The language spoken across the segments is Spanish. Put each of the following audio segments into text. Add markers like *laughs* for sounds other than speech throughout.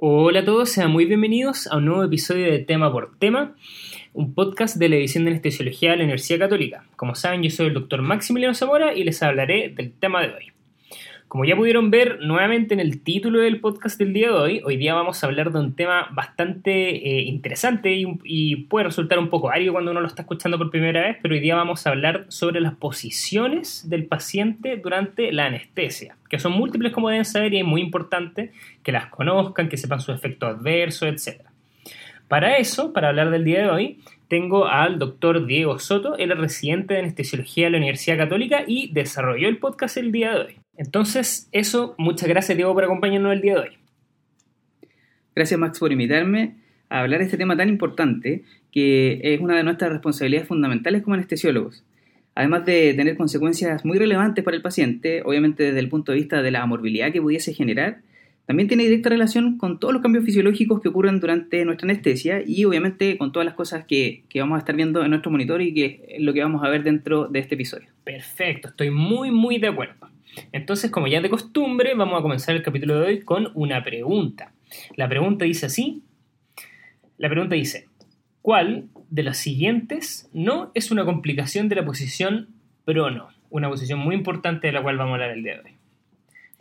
Hola a todos, sean muy bienvenidos a un nuevo episodio de Tema por Tema, un podcast de la edición de Anestesiología de la Universidad Católica. Como saben, yo soy el doctor Maximiliano Zamora y les hablaré del tema de hoy. Como ya pudieron ver nuevamente en el título del podcast del día de hoy, hoy día vamos a hablar de un tema bastante eh, interesante y, puede resultar un poco árido cuando uno lo está escuchando por primera vez, pero hoy día vamos a hablar sobre las posiciones del paciente durante la anestesia, que son múltiples como deben saber y es muy importante que las conozcan, que sepan su efecto adverso, etc. Para eso, para hablar del día de hoy, tengo al doctor Diego Soto, él es residente de anestesiología de la Universidad Católica y desarrolló el podcast el día de hoy. Entonces, eso, muchas gracias Diego por acompañarnos el día de hoy. Gracias Max por invitarme a hablar de este tema tan importante que es una de nuestras responsabilidades fundamentales como anestesiólogos. Además de tener consecuencias muy relevantes para el paciente, obviamente desde el punto de vista de la morbilidad que pudiese generar, también tiene directa relación con todos los cambios fisiológicos que ocurren durante nuestra anestesia y obviamente con todas las cosas que, que, vamos a estar viendo en nuestro monitor y que es lo que vamos a ver dentro de este episodio. Perfecto, estoy muy muy de acuerdo. Entonces, como ya de costumbre, vamos a comenzar el capítulo de hoy con una pregunta. La pregunta dice así. La pregunta dice, ¿cuál de las siguientes no es una complicación de la posición prono? Una posición muy importante de la cual vamos a hablar el día de hoy.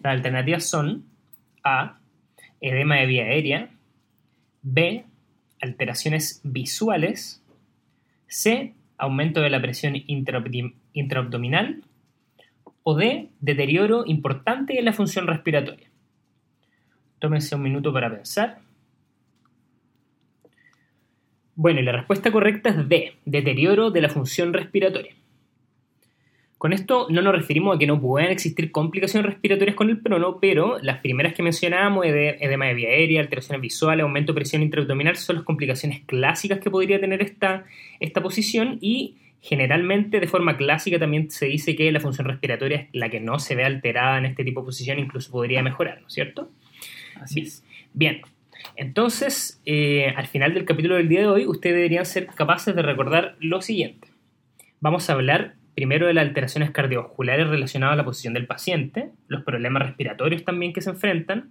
Las alternativas son A, edema de vía aérea, B, alteraciones visuales, C, aumento de la presión intraabdominal o D, deterioro importante en la función respiratoria. Tómense un minuto para pensar. Bueno, y la respuesta correcta es D, deterioro de la función respiratoria. Con esto no nos referimos a que no puedan existir complicaciones respiratorias con el prono, pero las primeras que mencionábamos, edema de vía aérea, alteraciones visuales, aumento de presión intraabdominal, son las complicaciones clásicas que podría tener esta, esta posición y Generalmente, de forma clásica, también se dice que la función respiratoria es la que no se ve alterada en este tipo de posición, incluso podría mejorar, ¿no es cierto? Así es. Bien, entonces, eh, al final del capítulo del día de hoy, ustedes deberían ser capaces de recordar lo siguiente. Vamos a hablar primero de las alteraciones cardiovasculares relacionadas a la posición del paciente, los problemas respiratorios también que se enfrentan,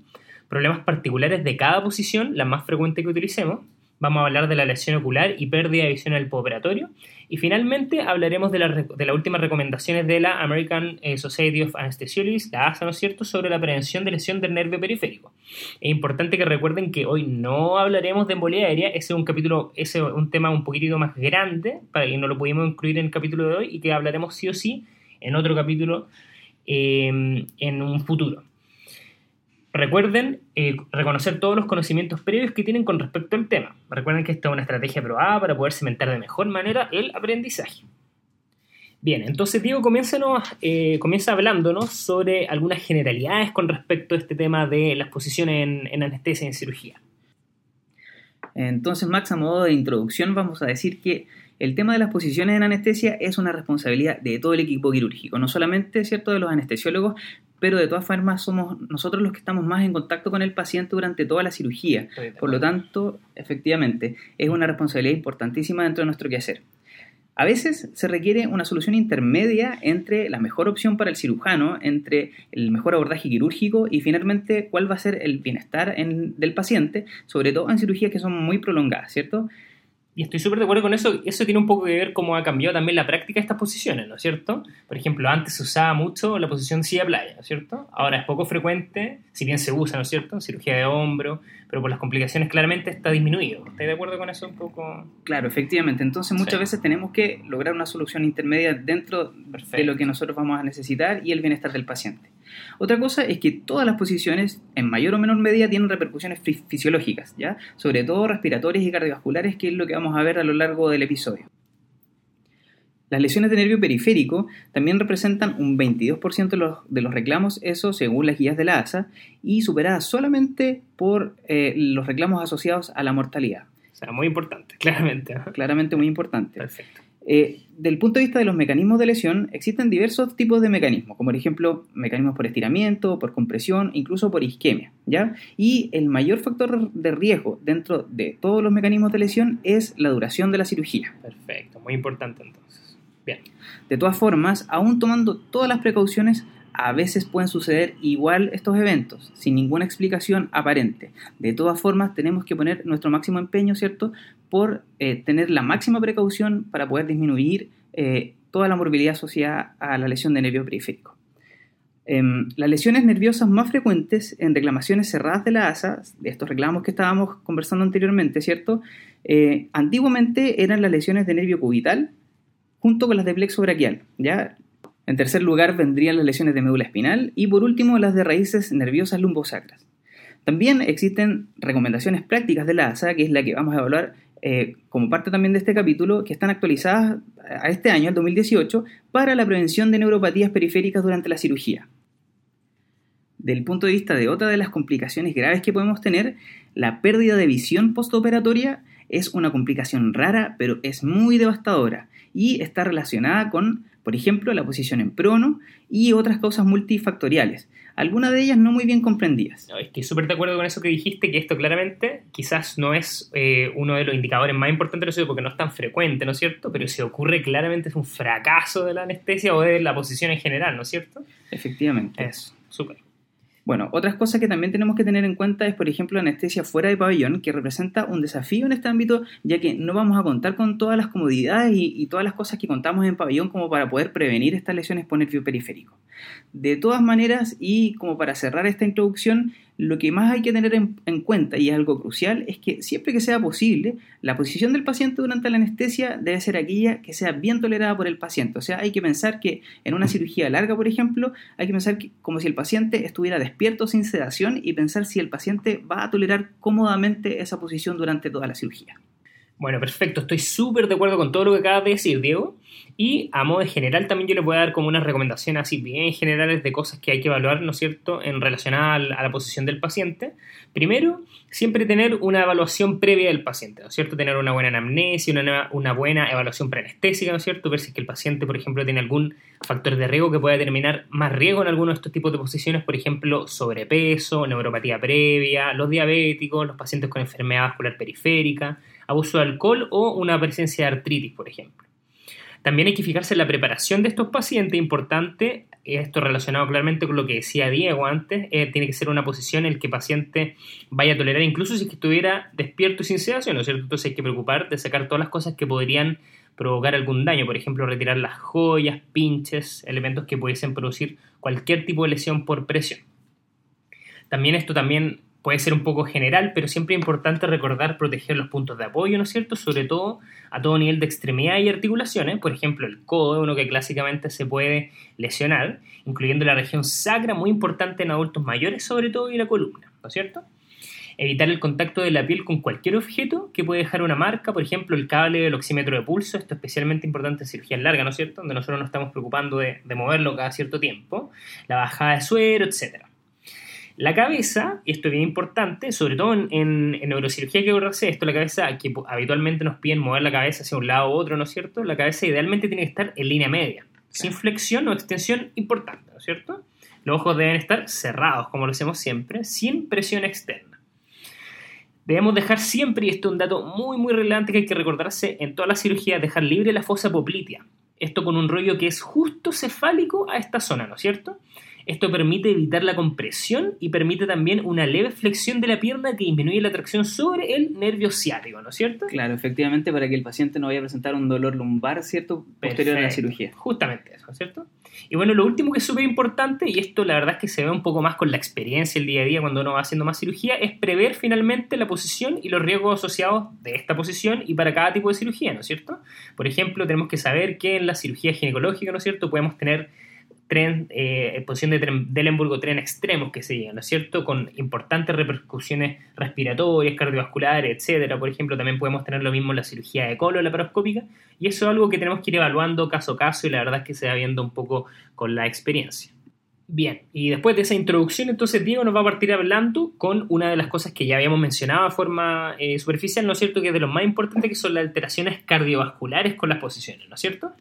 problemas particulares de cada posición, la más frecuente que utilicemos, Vamos a hablar de la lesión ocular y pérdida de visión en el postoperatorio. Y finalmente hablaremos de, las últimas recomendaciones de la American eh, Society of Anesthesiologists, la ASA, ¿no es cierto?, sobre la prevención de lesión del nervio periférico. Es importante que recuerden que hoy no hablaremos de embolia aérea, ese es un capítulo, ese es un tema un poquitito más grande, para que no lo pudimos incluir en el capítulo de hoy y que hablaremos sí o sí en otro capítulo eh, en un futuro. Recuerden eh, reconocer todos los conocimientos previos que tienen con respecto al tema. Recuerden que esta es una estrategia probada para poder cimentar de mejor manera el aprendizaje. Bien, entonces Diego, eh, comienza hablándonos sobre algunas generalidades con respecto a este tema de las posiciones en, en anestesia y en cirugía. Entonces, Max, a modo de introducción, vamos a decir que el tema de las posiciones en anestesia es una responsabilidad de todo el equipo quirúrgico, no solamente cierto de los anestesiólogos, pero de todas formas somos nosotros los que estamos más en contacto con el paciente durante toda la cirugía. Por lo tanto, efectivamente, es una responsabilidad importantísima dentro de nuestro quehacer. A veces se requiere una solución intermedia entre la mejor opción para el cirujano, entre el mejor abordaje quirúrgico y finalmente cuál va a ser el bienestar del paciente, sobre todo en cirugías que son muy prolongadas, ¿cierto? Y estoy súper de acuerdo con eso. Eso tiene un poco que ver cómo ha cambiado también la práctica de estas posiciones, ¿no es cierto? Por ejemplo, antes se usaba mucho la posición silla-playa, ¿no es cierto? Ahora es poco frecuente, si bien se usa, ¿no es cierto? Cirugía de hombro, pero por las complicaciones claramente está disminuido. ¿Estás de acuerdo con eso un poco? Claro, efectivamente. Entonces muchas veces tenemos que lograr una solución intermedia dentro de lo que nosotros vamos a necesitar y el bienestar del paciente. Otra cosa es que todas las posiciones, en mayor o menor medida, tienen repercusiones fisiológicas, ¿ya? Sobre todo respiratorias y cardiovasculares, que es lo que vamos a ver a lo largo del episodio. Las lesiones de nervio periférico también representan un 22% de los, de los, reclamos, eso según las guías de la ASA, y superadas solamente por eh, los reclamos asociados a la mortalidad. O sea, muy importante, *laughs* claramente. Claramente muy importante. Perfecto. Eh, del punto de vista de los mecanismos de lesión, existen diversos tipos de mecanismos, como por ejemplo mecanismos por estiramiento, por compresión, incluso por isquemia, ¿ya? Y el mayor factor de riesgo dentro de todos los mecanismos de lesión es la duración de la cirugía. Perfecto, muy importante entonces. Bien. De todas formas, aún tomando todas las precauciones, a veces pueden suceder igual estos eventos, sin ninguna explicación aparente. De todas formas, tenemos que poner nuestro máximo empeño, ¿cierto?, por eh, tener la máxima precaución para poder disminuir eh, toda la morbilidad asociada a la lesión de nervio periférico. Em, las lesiones nerviosas más frecuentes en reclamaciones cerradas de la ASA, de estos reclamos que estábamos conversando anteriormente, ¿cierto? Eh, antiguamente eran las lesiones de nervio cubital junto con las de plexo braquial, ¿ya? En tercer lugar vendrían las lesiones de médula espinal y por último las de raíces nerviosas lumbosacras. También existen recomendaciones prácticas de la ASA, que es la que vamos a evaluar eh, como parte también de este capítulo, que están actualizadas a este año, el 2018, para la prevención de neuropatías periféricas durante la cirugía. Del punto de vista de otra de las complicaciones graves que podemos tener, la pérdida de visión postoperatoria es una complicación rara, pero es muy devastadora y está relacionada con, por ejemplo, la posición en prono y otras causas multifactoriales, algunas de ellas no muy bien comprendidas. estoy súper de acuerdo con eso que dijiste, que esto claramente quizás no es eh, uno de los indicadores más importantes de la porque no es tan frecuente, ¿no es cierto? Pero si ocurre claramente es un fracaso de la anestesia o de la posición en general, ¿no es cierto? Efectivamente. Es súper. Bueno, otras cosas que también tenemos que tener en cuenta es, por ejemplo, la anestesia fuera de pabellón, que representa un desafío en este ámbito, ya que no vamos a contar con todas las comodidades y, todas las cosas que contamos en pabellón como para poder prevenir estas lesiones por nervio periférico. De todas maneras, y como para cerrar esta introducción, lo que más hay que tener en, cuenta, y es algo crucial, es que siempre que sea posible, la posición del paciente durante la anestesia debe ser aquella que sea bien tolerada por el paciente. O sea, hay que pensar que en una cirugía larga, por ejemplo, hay que pensar como si el paciente estuviera despierto sin sedación y pensar si el paciente va a tolerar cómodamente esa posición durante toda la cirugía. Bueno, perfecto, estoy súper de acuerdo con todo lo que acabas de decir, Diego. Y a modo de general también yo le voy a dar como unas recomendaciones así bien generales de cosas que hay que evaluar, ¿no es cierto?, en relación a la posición del paciente. Primero, siempre tener una evaluación previa del paciente, ¿no es cierto? Tener una buena anamnesia, una, una buena evaluación preanestésica, ¿no es cierto? Ver si es que el paciente, por ejemplo, tiene algún factor de riesgo que pueda determinar más riesgo en alguno de estos tipos de posiciones, por ejemplo, sobrepeso, neuropatía previa, los diabéticos, los pacientes con enfermedad vascular periférica, abuso de alcohol o una presencia de artritis, por ejemplo. También hay que fijarse en la preparación de estos pacientes, importante, esto relacionado claramente con lo que decía Diego antes, eh, tiene que ser una posición en la que el paciente vaya a tolerar, incluso si estuviera despierto y sin sedación, ¿no es cierto? Entonces hay que preocupar de sacar todas las cosas que podrían provocar algún daño, por ejemplo, retirar las joyas, pinches, elementos que pudiesen producir cualquier tipo de lesión por presión. También esto también puede ser un poco general, pero siempre es importante recordar proteger los puntos de apoyo, ¿no es cierto? Sobre todo a todo nivel de extremidad y articulaciones. Por ejemplo, el codo uno que clásicamente se puede lesionar, incluyendo la región sacra, muy importante en adultos mayores sobre todo, y la columna, ¿no es cierto? Evitar el contacto de la piel con cualquier objeto que puede dejar una marca, por ejemplo, el cable del oxímetro de pulso, esto es especialmente importante en cirugía larga, ¿no es cierto? Donde nosotros nos estamos preocupando de, de moverlo cada cierto tiempo, la bajada de suero, etcétera. La cabeza, y esto es bien importante, sobre todo en, neurocirugía que hacer esto, la cabeza, que habitualmente nos piden mover la cabeza hacia un lado u otro, ¿no es cierto? La cabeza idealmente tiene que estar en línea media, sin flexión o extensión importante, ¿no es cierto? Los ojos deben estar cerrados, como lo hacemos siempre, sin presión externa. Debemos dejar siempre, y esto es un dato muy muy relevante que hay que recordarse en toda la cirugía, dejar libre la fosa poplitea. Esto con un rollo que es justo cefálico a esta zona, ¿no es cierto? Esto permite evitar la compresión y permite también una leve flexión de la pierna que disminuye la tracción sobre el nervio ciático, ¿no es cierto? Claro, efectivamente, para que el paciente no vaya a presentar un dolor lumbar, ¿cierto? Posterior a la cirugía. Justamente eso, ¿cierto? Y bueno, lo último que es súper importante, y esto la verdad es que se ve un poco más con la experiencia el día a día cuando uno va haciendo más cirugía, es prever finalmente la posición y los riesgos asociados de esta posición y para cada tipo de cirugía, ¿no es cierto? Por ejemplo, tenemos que saber que en la cirugía ginecológica, ¿no es cierto?, podemos tener tren, eh, posición de tren, Delenburgo tren extremos que se llegan, ¿no es cierto? Con importantes repercusiones respiratorias, cardiovasculares, etcétera. Por ejemplo, también podemos tener lo mismo en la cirugía de colon laparoscópica, y eso es algo que tenemos que ir evaluando caso a caso, y la verdad es que se va viendo un poco con la experiencia. Bien, y después de esa introducción, entonces Diego nos va a partir hablando con una de las cosas que ya habíamos mencionado de forma eh, superficial, ¿no es cierto? Que es de lo más importante, que son las alteraciones cardiovasculares con las posiciones, ¿no es cierto?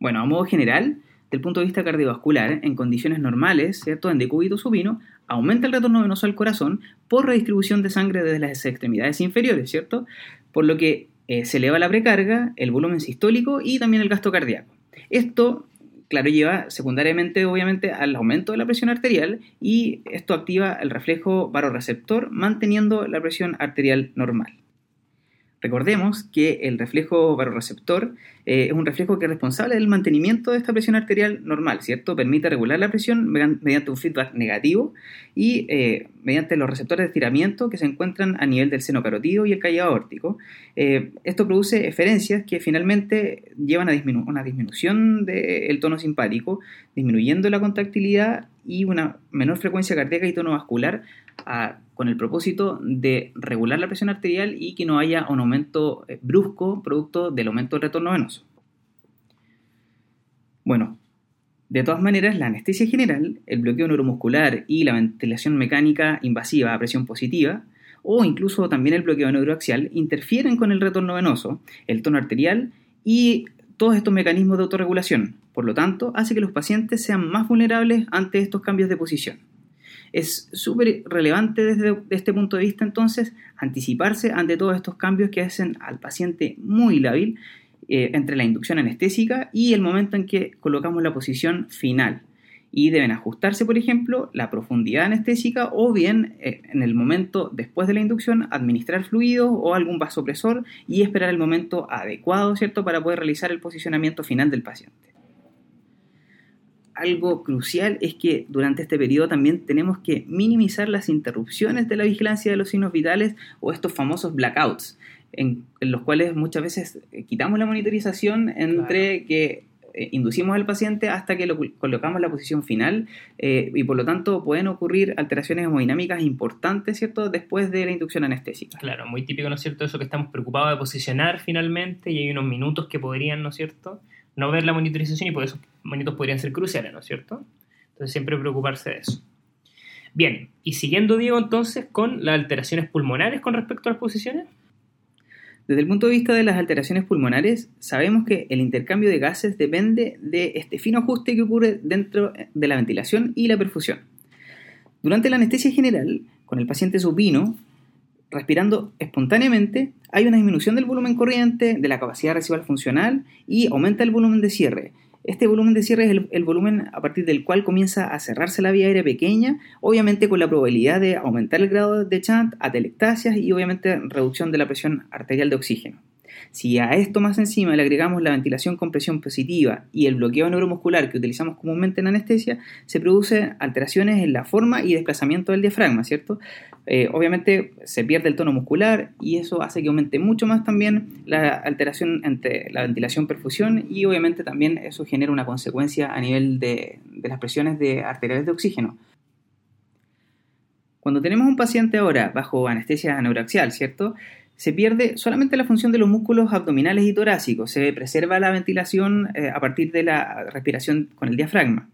Bueno, a modo general, del punto de vista cardiovascular, en condiciones normales, ¿cierto? En decúbito supino, aumenta el retorno venoso al corazón por redistribución de sangre desde las extremidades inferiores, ¿cierto? Por lo que eh, se eleva la precarga, el volumen sistólico y también el gasto cardíaco. Esto claro, lleva secundariamente, obviamente, al aumento de la presión arterial y esto activa el reflejo baroreceptor manteniendo la presión arterial normal. Recordemos que el reflejo baroreceptor eh, es un reflejo que es responsable del mantenimiento de esta presión arterial normal, ¿cierto? Permite regular la presión mediante un feedback negativo y eh, mediante los receptores de estiramiento que se encuentran a nivel del seno carotido y el callado aórtico. Eh, esto produce eferencias que finalmente llevan a una disminución del tono simpático, disminuyendo la contractilidad y una menor frecuencia cardíaca y tono vascular con el propósito de regular la presión arterial y que no haya un aumento eh, brusco producto del aumento del retorno venoso. Bueno, de todas maneras, la anestesia general, el bloqueo neuromuscular y la ventilación mecánica invasiva a presión positiva, o incluso también el bloqueo neuroaxial, interfieren con el retorno venoso, el tono arterial y todos estos mecanismos de autorregulación. Por lo tanto, hace que los pacientes sean más vulnerables ante estos cambios de posición. Es súper relevante desde este punto de vista entonces anticiparse ante todos estos cambios que hacen al paciente muy lábil eh, entre la inducción anestésica y el momento en que colocamos la posición final. Y deben ajustarse, por ejemplo, la profundidad anestésica o bien eh, en el momento después de la inducción administrar fluidos o algún vasopresor y esperar el momento adecuado, ¿cierto?, para poder realizar el posicionamiento final del paciente algo crucial es que durante este periodo también tenemos que minimizar las interrupciones de la vigilancia de los signos vitales o estos famosos blackouts, en, los cuales muchas veces eh, quitamos la monitorización entre que eh, inducimos al paciente hasta que lo colocamos en la posición final eh, y por lo tanto pueden ocurrir alteraciones hemodinámicas importantes, ¿cierto?, después de la inducción anestésica. Claro, muy típico, ¿no es cierto?, eso que estamos preocupados de posicionar finalmente y hay unos minutos que podrían, ¿no es cierto?, no ver la monitorización y por eso momentos podrían ser cruciales, ¿no es cierto? Entonces siempre preocuparse de eso. Bien, y siguiendo Diego entonces con las alteraciones pulmonares con respecto a las posiciones. Desde el punto de vista de las alteraciones pulmonares, sabemos que el intercambio de gases depende de este fino ajuste que ocurre dentro de la ventilación y la perfusión. Durante la anestesia general, con el paciente supino, respirando espontáneamente, hay una disminución del volumen corriente, de la capacidad residual funcional y aumenta el volumen de cierre. Este volumen de cierre es el, volumen a partir del cual comienza a cerrarse la vía aérea pequeña, obviamente con la probabilidad de aumentar el grado de chant, atelectasias y obviamente reducción de la presión arterial de oxígeno. Si a esto más encima le agregamos la ventilación con presión positiva y el bloqueo neuromuscular que utilizamos comúnmente en anestesia, se producen alteraciones en la forma y desplazamiento del diafragma, ¿cierto? Eh, obviamente se pierde el tono muscular y eso hace que aumente mucho más también la alteración entre la ventilación-perfusión y obviamente también eso genera una consecuencia a nivel de, las presiones de arteriales de oxígeno. Cuando tenemos un paciente ahora bajo anestesia neuraxial, ¿cierto? se pierde solamente la función de los músculos abdominales y torácicos, se preserva la ventilación eh, a partir de la respiración con el diafragma.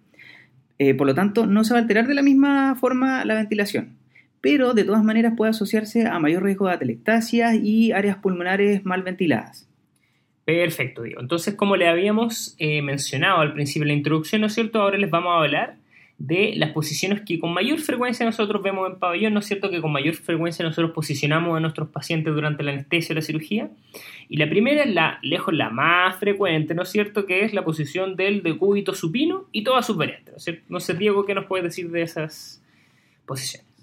Eh, por lo tanto, no se va a alterar de la misma forma la ventilación, pero de todas maneras puede asociarse a mayor riesgo de atelectasia y áreas pulmonares mal ventiladas. Perfecto, digo. Entonces, como le habíamos eh, mencionado al principio de la introducción, ¿no es cierto? Ahora les vamos a hablar de las posiciones que con mayor frecuencia nosotros vemos en pabellón, ¿no es cierto? Que con mayor frecuencia nosotros posicionamos a nuestros pacientes durante la anestesia o la cirugía. Y la primera es la, lejos la más frecuente, ¿no es cierto? Que es la posición del decúbito supino y todas sus variantes, ¿no es cierto? No sé, Diego, ¿qué nos puedes decir de esas posiciones?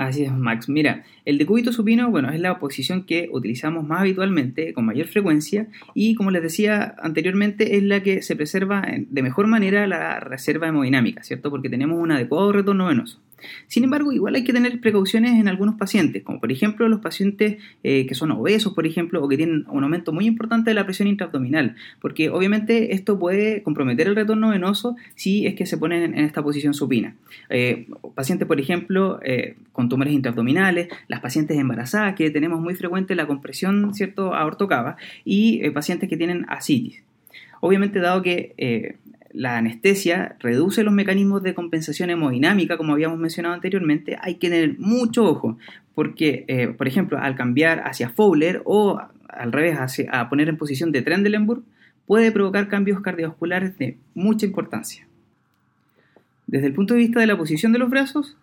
Así es, Max. Mira, el decúbito supino, bueno, es la posición que utilizamos más habitualmente, con mayor frecuencia, y como les decía anteriormente, es la que se preserva de mejor manera la reserva hemodinámica, ¿cierto? Porque tenemos un adecuado retorno venoso. Sin embargo, igual hay que tener precauciones en algunos pacientes, como por ejemplo los pacientes eh, que son obesos, por ejemplo, o que tienen un aumento muy importante de la presión intraabdominal, porque obviamente esto puede comprometer el retorno venoso si es que se ponen en esta posición supina. Eh, pacientes, por ejemplo, eh, con tumores intraabdominales, las pacientes embarazadas, que tenemos muy frecuente la compresión, ¿cierto?, aortocava, y pacientes que tienen asitis. Obviamente, dado que la anestesia reduce los mecanismos de compensación hemodinámica, como habíamos mencionado anteriormente, hay que tener mucho ojo, porque, eh, por ejemplo, al cambiar hacia Fowler o al revés, a poner en posición de Trendelenburg, puede provocar cambios cardiovasculares de mucha importancia. Desde el punto de vista de la posición de los brazos,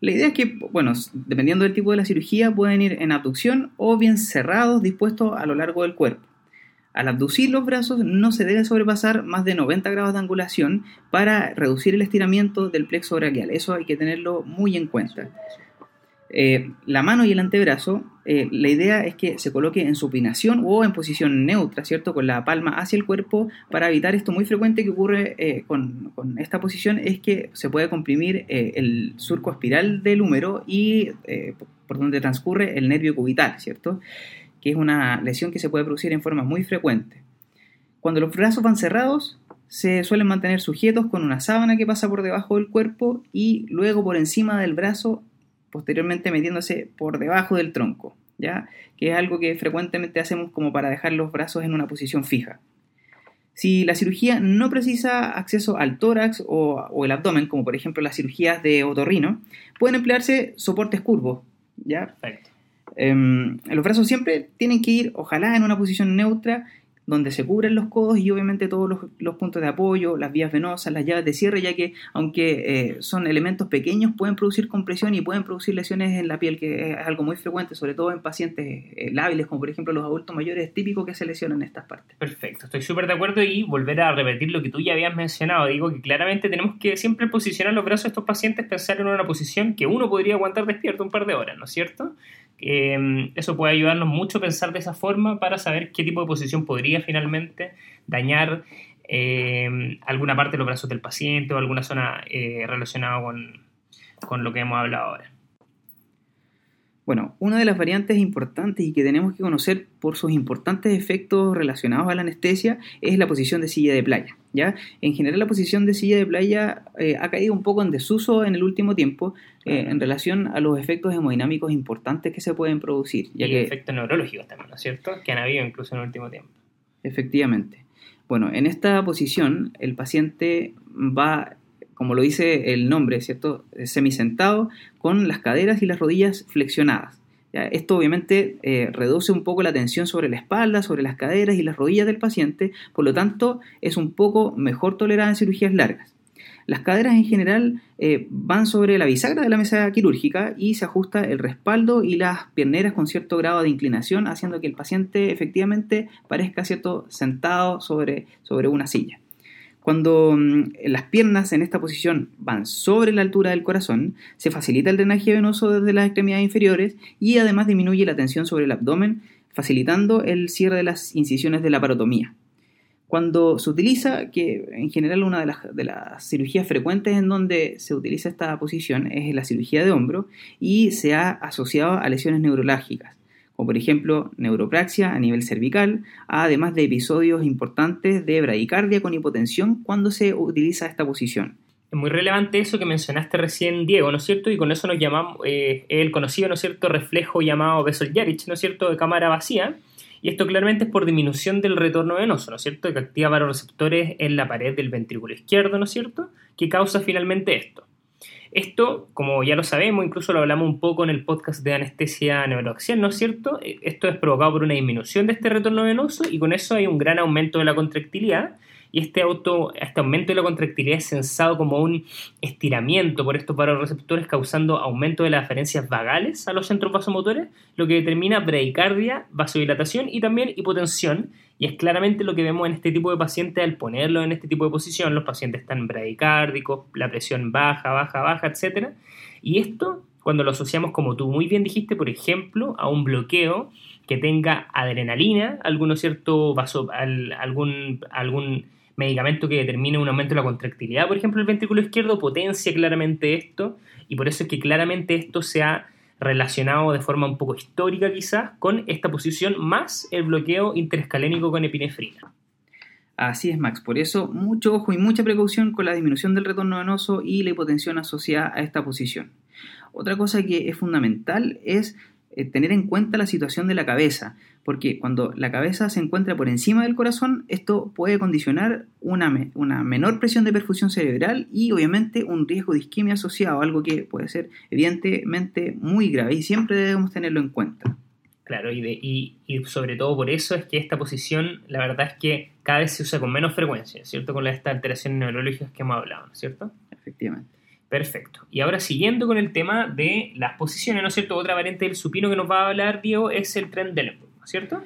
la idea es que, bueno, dependiendo del tipo de la cirugía, pueden ir en abducción o bien cerrados, dispuestos a lo largo del cuerpo. Al abducir los brazos no se debe sobrepasar más de 90 grados de angulación para reducir el estiramiento del plexo braquial. Eso hay que tenerlo muy en cuenta. Eh, la mano y el antebrazo, eh, la idea es que se coloque en supinación o en posición neutra, ¿cierto? Con la palma hacia el cuerpo para evitar esto muy frecuente que ocurre eh, con, con, esta posición es que se puede comprimir el surco espiral del húmero y por donde transcurre el nervio cubital, ¿cierto? Que es una lesión que se puede producir en forma muy frecuente. Cuando los brazos van cerrados, se suelen mantener sujetos con una sábana que pasa por debajo del cuerpo y luego por encima del brazo posteriormente metiéndose por debajo del tronco, ¿ya? que es algo que frecuentemente hacemos como para dejar los brazos en una posición fija. Si la cirugía no precisa acceso al tórax o, el abdomen, como por ejemplo las cirugías de otorrino, pueden emplearse soportes curvos. ¿ya? Perfecto. Em, los brazos siempre tienen que ir, ojalá, en una posición neutra donde se cubren los codos y obviamente todos los, puntos de apoyo, las vías venosas, las llaves de cierre, ya que aunque eh, son elementos pequeños pueden producir compresión y pueden producir lesiones en la piel, que es algo muy frecuente, sobre todo en pacientes eh, lábiles, como por ejemplo los adultos mayores, es típico que se lesionen en estas partes. Perfecto, estoy súper de acuerdo y volver a repetir lo que tú ya habías mencionado, digo que claramente tenemos que siempre posicionar los brazos de estos pacientes, pensar en una posición que uno podría aguantar despierto un par de horas, ¿no es cierto? Em, eso puede ayudarnos mucho a pensar de esa forma para saber qué tipo de posición podría finalmente dañar em, alguna parte de los brazos del paciente o alguna zona eh, relacionada con, con lo que hemos hablado ahora. Bueno, una de las variantes importantes y que tenemos que conocer por sus importantes efectos relacionados a la anestesia es la posición de silla de playa. ¿ya? En general la posición de silla de playa eh, ha caído un poco en desuso en el último tiempo eh, en relación a los efectos hemodinámicos importantes que se pueden producir. Ya y efectos neurológicos también, ¿no es cierto? Que han habido incluso en el último tiempo. Efectivamente. Bueno, en esta posición el paciente va como lo dice el nombre, ¿cierto? Semisentado, con las caderas y las rodillas flexionadas. Esto obviamente eh, reduce un poco la tensión sobre la espalda, sobre las caderas y las rodillas del paciente, por lo tanto es un poco mejor tolerada en cirugías largas. Las caderas en general eh, van sobre la bisagra de la mesa quirúrgica y se ajusta el respaldo y las pierneras con cierto grado de inclinación, haciendo que el paciente efectivamente parezca cierto sentado sobre, sobre una silla. Cuando mm, las piernas en esta posición van sobre la altura del corazón, se facilita el drenaje venoso desde las extremidades inferiores y además disminuye la tensión sobre el abdomen, facilitando el cierre de las incisiones de la parotomía. Cuando se utiliza, que en general una de las, de las, cirugías frecuentes en donde se utiliza esta posición es la cirugía de hombro y se ha asociado a lesiones neurológicas como por ejemplo neuropraxia a nivel cervical, además de episodios importantes de bradicardia con hipotensión cuando se utiliza esta posición. Es muy relevante eso que mencionaste recién, Diego, ¿no es cierto? Y con eso nos llamamos, eh, el conocido, ¿no es cierto?, reflejo llamado Bessel-Yarich, ¿no es cierto?, de cámara vacía. Y esto claramente es por disminución del retorno venoso, ¿no es cierto?, que activa receptores en la pared del ventrículo izquierdo, ¿no es cierto?, que causa finalmente esto. Esto, como ya lo sabemos, incluso lo hablamos un poco en el podcast de anestesia neuroaxial, ¿no es cierto? Eh, esto es provocado por una disminución de este retorno venoso y con eso hay un gran aumento de la contractilidad y este, auto, este aumento de la contractilidad es sensado como un estiramiento por estos receptores causando aumento de las aferencias vagales a los centros vasomotores, lo que determina bradicardia, vasodilatación y también hipotensión, y es claramente lo que vemos en este tipo de pacientes al ponerlo en este tipo de posición, los pacientes están bradicárdicos, la presión baja, baja, baja, etc. Y esto, cuando lo asociamos, como tú muy bien dijiste, por ejemplo, a un bloqueo que tenga adrenalina, alguno cierto vaso, algún, algún medicamento que determine un aumento de la contractilidad, por ejemplo, el ventrículo izquierdo potencia claramente esto y por eso es que claramente esto se ha relacionado de forma un poco histórica quizás con esta posición más el bloqueo interescalénico con epinefrina. Así es, Max. Por eso, mucho ojo y mucha precaución con la disminución del retorno venoso y la hipotensión asociada a esta posición. Otra cosa que es fundamental es eh, tener en cuenta la situación de la cabeza, porque cuando la cabeza se encuentra por encima del corazón, esto puede condicionar una, una, menor presión de perfusión cerebral y obviamente un riesgo de isquemia asociado, algo que puede ser evidentemente muy grave y siempre debemos tenerlo en cuenta. Claro, y, y, y, sobre todo por eso es que esta posición, la verdad es que cada vez se usa con menos frecuencia, ¿cierto? Con estas alteraciones neurológicas que hemos hablado, ¿no es cierto? Efectivamente. Perfecto. Y ahora siguiendo con el tema de las posiciones, ¿no es cierto? Otra variante del supino que nos va a hablar, Diego, es el tren Dellenburg, ¿no es cierto?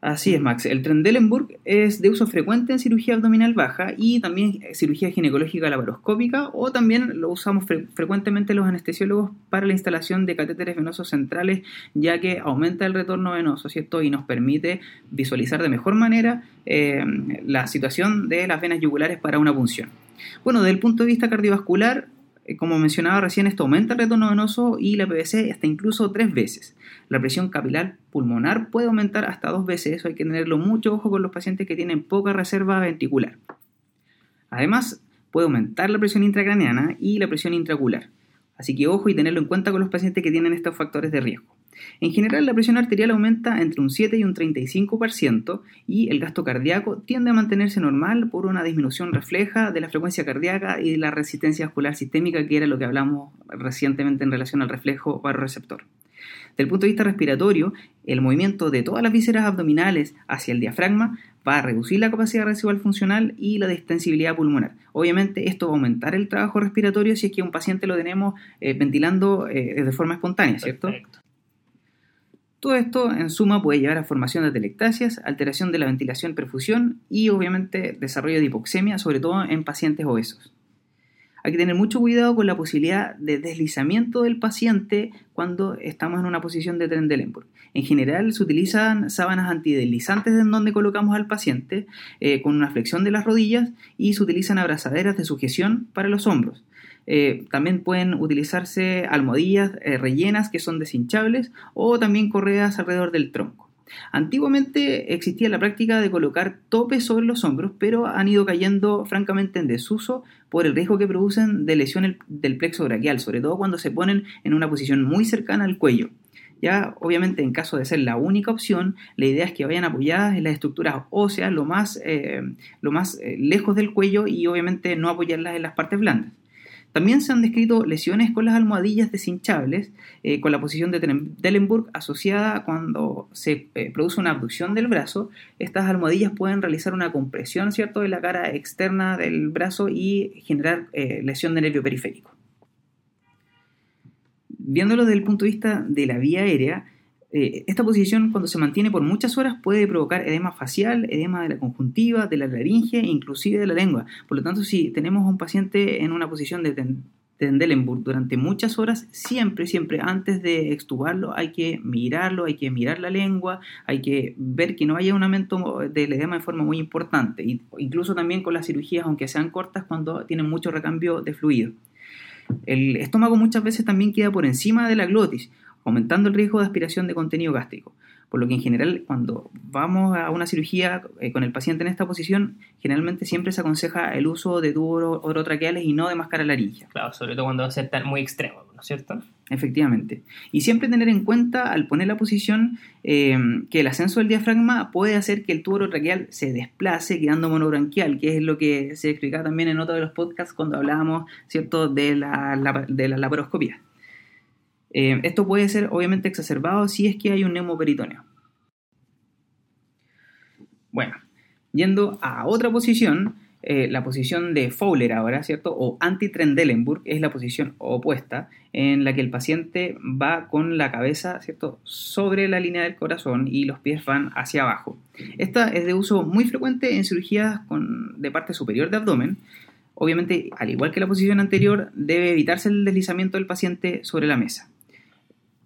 Así es, Max. El Trendelenburg es de uso frecuente en cirugía abdominal baja y también cirugía ginecológica laparoscópica o también lo usamos frecuentemente los anestesiólogos para la instalación de catéteres venosos centrales ya que aumenta el retorno venoso, ¿cierto? Y nos permite visualizar de mejor manera eh, la situación de las venas yugulares para una punción. Bueno, desde el punto de vista cardiovascular, eh, como mencionaba recién, esto aumenta el retorno venoso y la PVC hasta incluso tres veces. La presión capilar pulmonar puede aumentar hasta dos veces, eso hay que tenerlo mucho ojo con los pacientes que tienen poca reserva ventricular. Además, puede aumentar la presión intracraneana y la presión intraocular. Así que ojo y tenerlo en cuenta con los pacientes que tienen estos factores de riesgo. En general, la presión arterial aumenta entre un 7 y un 35% y el gasto cardíaco tiende a mantenerse normal por una disminución refleja de la frecuencia cardíaca y de la resistencia vascular sistémica, que era lo que hablamos recientemente en relación al reflejo receptor. Desde el punto de vista respiratorio, el movimiento de todas las vísceras abdominales hacia el diafragma va a reducir la capacidad residual funcional y la distensibilidad pulmonar. Obviamente esto va a aumentar el trabajo respiratorio si es que un paciente lo tenemos eh, ventilando eh, de forma espontánea, ¿cierto? Todo esto, en suma, puede llevar a formación de telectasias, alteración de la ventilación-perfusión y, obviamente, desarrollo de hipoxemia, sobre todo en pacientes obesos. Hay que tener mucho cuidado con la posibilidad de deslizamiento del paciente cuando estamos en una posición de Trendelenburg. En general se utilizan sábanas antideslizantes en donde colocamos al paciente eh, con una flexión de las rodillas y se utilizan abrazaderas de sujeción para los hombros. Eh, también pueden utilizarse almohadillas eh, rellenas que son deshinchables o también correas alrededor del tronco. Antiguamente existía la práctica de colocar topes sobre los hombros, pero han ido cayendo francamente en desuso por el riesgo que producen de lesión del plexo braquial, sobre todo cuando se ponen en una posición muy cercana al cuello. Ya, obviamente, en caso de ser la única opción, la idea es que vayan apoyadas en las estructuras óseas lo más, eh, lo más lejos del cuello y obviamente no apoyarlas en las partes blandas. También se han descrito lesiones con las almohadillas deshinchables, eh, con la posición de Dellenburg asociada cuando se eh, produce una abducción del brazo. Estas almohadillas pueden realizar una compresión ¿cierto? de la cara externa del brazo y generar eh, lesión de nervio periférico. Viéndolo desde el punto de vista de la vía aérea, eh, esta posición cuando se mantiene por muchas horas puede provocar edema facial, edema de la conjuntiva, de la laringe e inclusive de la lengua. Por lo tanto, si tenemos a un paciente en una posición de Tendelenburg durante muchas horas, siempre, siempre antes de extubarlo hay que mirarlo, hay que mirar la lengua, hay que ver que no haya un aumento del edema de forma muy importante, incluso también con las cirugías, aunque sean cortas, cuando tienen mucho recambio de fluido. El estómago muchas veces también queda por encima de la glotis, aumentando el riesgo de aspiración de contenido gástrico. Por lo que en general, cuando vamos a una cirugía eh, con el paciente en esta posición, generalmente siempre se aconseja el uso de tubos orotraqueales y no de máscara laringe. Claro, sobre todo cuando va a ser tan muy extremo, ¿no es cierto? Efectivamente. Y siempre tener en cuenta, al poner la posición, eh, que el ascenso del diafragma puede hacer que el tubo orotraqueal se desplace quedando monobranquial, que es lo que se explicaba también en otro de los podcasts cuando hablábamos, ¿cierto?, de la, de la laparoscopia. Eh, esto puede ser obviamente exacerbado si es que hay un neumoperitoneo. Bueno, yendo a otra posición, eh, la posición de Fowler ahora, ¿cierto? O anti-Trendelenburg es la posición opuesta en la que el paciente va con la cabeza, ¿cierto? Sobre la línea del corazón y los pies van hacia abajo. Esta es de uso muy frecuente en cirugías de parte superior de abdomen. Obviamente, al igual que la posición anterior, debe evitarse el deslizamiento del paciente sobre la mesa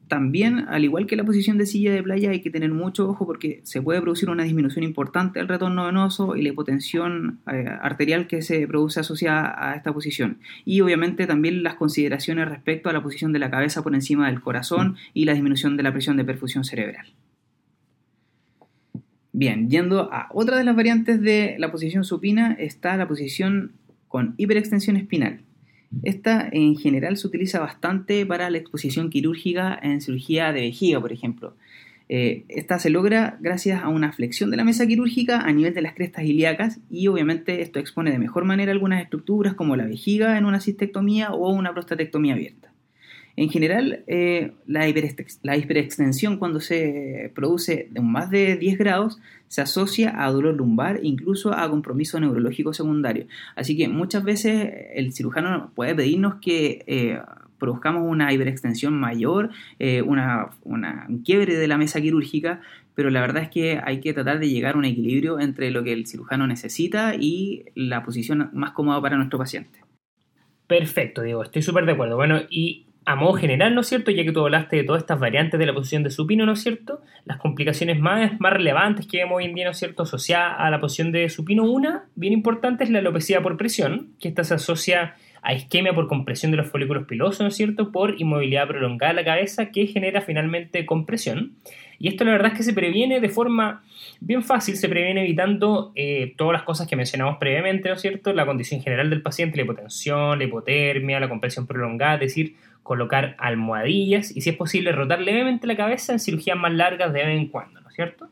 también, al igual que la posición de silla de playa, hay que tener mucho ojo porque se puede producir una disminución importante del retorno venoso y la hipotensión eh, arterial que se produce asociada a esta posición. Y obviamente también las consideraciones respecto a la posición de la cabeza por encima del corazón y la disminución de la presión de perfusión cerebral. Bien, yendo a otra de las variantes de la posición supina está la posición con hiperextensión espinal. Esta en general se utiliza bastante para la exposición quirúrgica en cirugía de vejiga, por ejemplo. Eh, esta se logra gracias a una flexión de la mesa quirúrgica a nivel de las crestas ilíacas y obviamente esto expone de mejor manera algunas estructuras como la vejiga en una cistectomía o una prostatectomía abierta. En general, eh, la, hiperextensión cuando se produce de más de 10 grados se asocia a dolor lumbar e incluso a compromiso neurológico secundario. Así que muchas veces el cirujano puede pedirnos que eh, produzcamos una hiperextensión mayor, eh, una, una, un quiebre de la mesa quirúrgica, pero la verdad es que hay que tratar de llegar a un equilibrio entre lo que el cirujano necesita y la posición más cómoda para nuestro paciente. Perfecto, Diego, estoy súper de acuerdo. Bueno, y a modo general, ¿no es cierto? Ya que tú hablaste de todas estas variantes de la posición de supino, ¿no es cierto? Las complicaciones más, más relevantes que vemos hoy en día, ¿no es cierto?, asociadas a la posición de supino, una bien importante es la alopecia por presión, que esta se asocia a isquemia por compresión de los folículos pilosos, ¿no es cierto?, por inmovilidad prolongada de la cabeza, que genera finalmente compresión. Y esto la verdad es que se previene de forma bien fácil, se previene evitando eh, todas las cosas que mencionamos previamente, ¿no es cierto?, la condición general del paciente, la hipotensión, la hipotermia, la compresión prolongada, es decir, colocar almohadillas y si es posible rotar levemente la cabeza en cirugías más largas de vez en cuando, ¿no es cierto?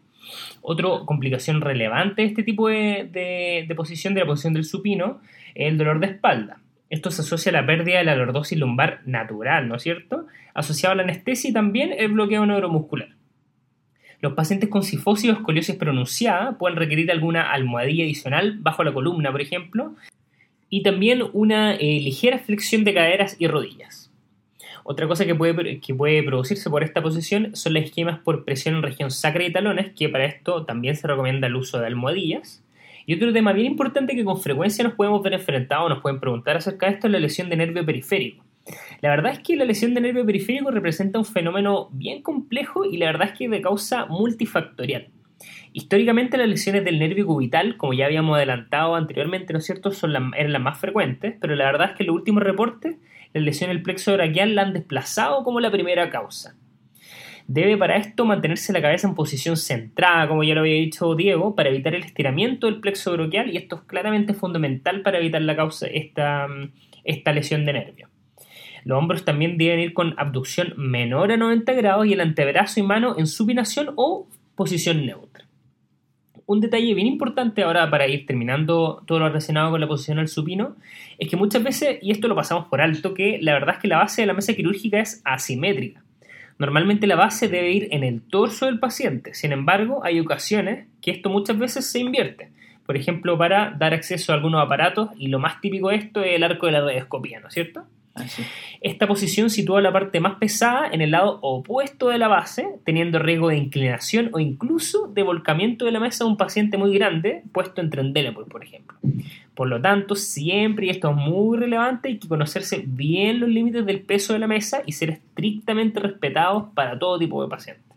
Otra complicación relevante de este tipo de, posición, de la posición del supino, es el dolor de espalda. Esto se asocia a la pérdida de la lordosis lumbar natural, ¿no es cierto? Asociado a la anestesia y también el bloqueo neuromuscular. Los pacientes con sifosis o escoliosis pronunciada pueden requerir alguna almohadilla adicional bajo la columna, por ejemplo, y también una eh, ligera flexión de caderas y rodillas. Otra cosa que puede, que puede producirse por esta posición son las esquemas por presión en región sacra y talones, que para esto también se recomienda el uso de almohadillas. Y otro tema bien importante que con frecuencia nos podemos ver enfrentados, nos pueden preguntar acerca de esto, es la lesión de nervio periférico. La verdad es que la lesión de nervio periférico representa un fenómeno bien complejo y la verdad es que de causa multifactorial. Históricamente las lesiones del nervio cubital, como ya habíamos adelantado anteriormente, ¿no es cierto?, son eran las más frecuentes, pero la verdad es que en los últimos reportes la lesión del plexo braquial la han desplazado como la primera causa. Debe para esto mantenerse la cabeza en posición centrada, como ya lo había dicho Diego, para evitar el estiramiento del plexo braquial y esto es claramente fundamental para evitar la causa, esta, esta lesión de nervio. Los hombros también deben ir con abducción menor a 90 grados y el antebrazo y mano en supinación o posición neutra un detalle bien importante ahora para ir terminando todo lo relacionado con la posición al supino es que muchas veces, y esto lo pasamos por alto, que la verdad es que la base de la mesa quirúrgica es asimétrica. Normalmente la base debe ir en el torso del paciente, sin embargo hay ocasiones que esto muchas veces se invierte. Por ejemplo, para dar acceso a algunos aparatos, y lo más típico de esto es el arco de la radioscopía, ¿no es cierto? Esta posición sitúa la parte más pesada en el lado opuesto de la base, teniendo riesgo de inclinación o incluso de volcamiento de la mesa de un paciente muy grande puesto en Trendelenburg, por ejemplo. Por lo tanto, siempre, y esto es muy relevante, hay que conocerse bien los límites del peso de la mesa y ser estrictamente respetados para todo tipo de pacientes.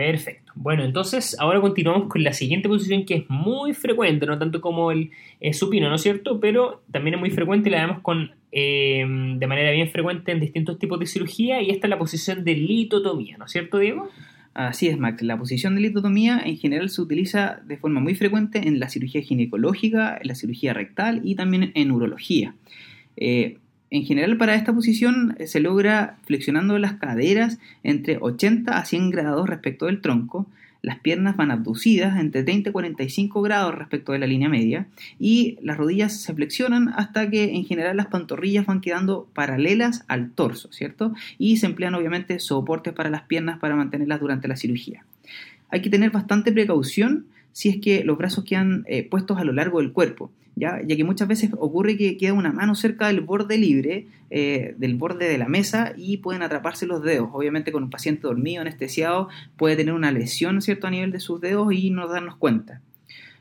Perfecto. Bueno, entonces ahora continuamos con la siguiente posición que es muy frecuente, no tanto como el supino, ¿no es cierto? Pero también es muy frecuente y la vemos con, eh, de manera bien frecuente en distintos tipos de cirugía y esta es la posición de litotomía, ¿no es cierto, Diego? Así es, Max. La posición de litotomía en general se utiliza de forma muy frecuente en la cirugía ginecológica, en la cirugía rectal y también en urología. Eh, en general para esta posición eh, se logra flexionando las caderas entre 80 a 100 grados respecto del tronco, las piernas van abducidas entre 30 y 45 grados respecto de la línea media y las rodillas se flexionan hasta que en general las pantorrillas van quedando paralelas al torso, ¿cierto? Y se emplean obviamente soportes para las piernas para mantenerlas durante la cirugía. Hay que tener bastante precaución si es que los brazos quedan eh, puestos a lo largo del cuerpo. ¿ya? que muchas veces ocurre que queda una mano cerca del borde libre, eh, del borde de la mesa, y pueden atraparse los dedos. Obviamente con un paciente dormido, anestesiado, puede tener una lesión ¿cierto? a nivel de sus dedos y no darnos cuenta.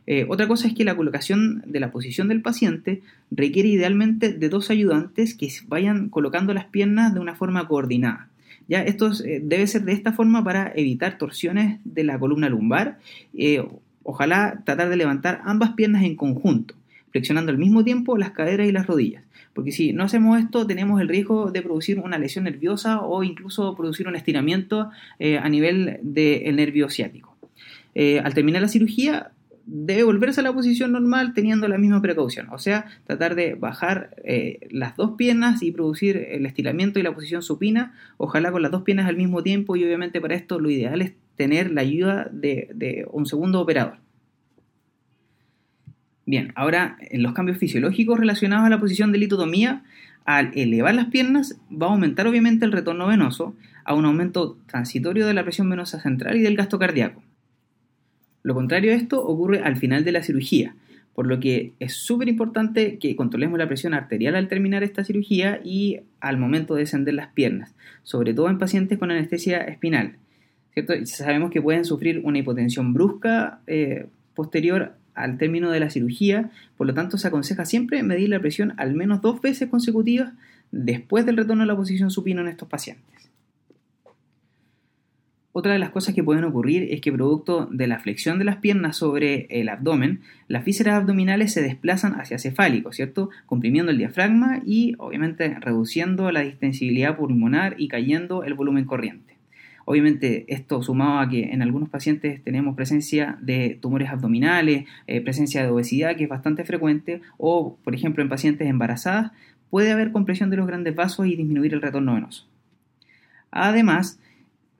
Eh, otra cosa es que la colocación de la posición del paciente requiere idealmente de dos ayudantes que vayan colocando las piernas de una forma coordinada. Ya, esto debe ser de esta forma para evitar torsiones de la columna lumbar. Ojalá tratar de levantar ambas piernas en conjunto flexionando al mismo tiempo las caderas y las rodillas. Porque si no hacemos esto, tenemos el riesgo de producir una lesión nerviosa o incluso producir un estiramiento eh, a nivel del nervio ciático. Eh, al terminar la cirugía, debe volverse a la posición normal teniendo la misma precaución, o sea, tratar de bajar eh, las dos piernas y producir el estiramiento y la posición supina, ojalá con las dos piernas al mismo tiempo y obviamente para esto lo ideal es tener la ayuda de un segundo operador. Bien, ahora en los cambios fisiológicos relacionados a la posición de litotomía, al elevar las piernas va a aumentar obviamente el retorno venoso a un aumento transitorio de la presión venosa central y del gasto cardíaco. Lo contrario a esto ocurre al final de la cirugía, por lo que es súper importante que controlemos la presión arterial al terminar esta cirugía y al momento de descender las piernas, sobre todo en pacientes con anestesia espinal. ¿Cierto? Sabemos que pueden sufrir una hipotensión brusca eh, posterior al término de la cirugía, por lo tanto se aconseja siempre medir la presión al menos dos veces consecutivas después del retorno a la posición supino en estos pacientes. Otra de las cosas que pueden ocurrir es que producto de la flexión de las piernas sobre el abdomen, las vísceras abdominales se desplazan hacia cefálico, ¿cierto? Comprimiendo el diafragma y obviamente reduciendo la distensibilidad pulmonar y cayendo el volumen corriente. Obviamente esto sumado a que en algunos pacientes tenemos presencia de tumores abdominales, eh, presencia de obesidad que es bastante frecuente o por ejemplo en pacientes embarazadas puede haber compresión de los grandes vasos y disminuir el retorno venoso. Además,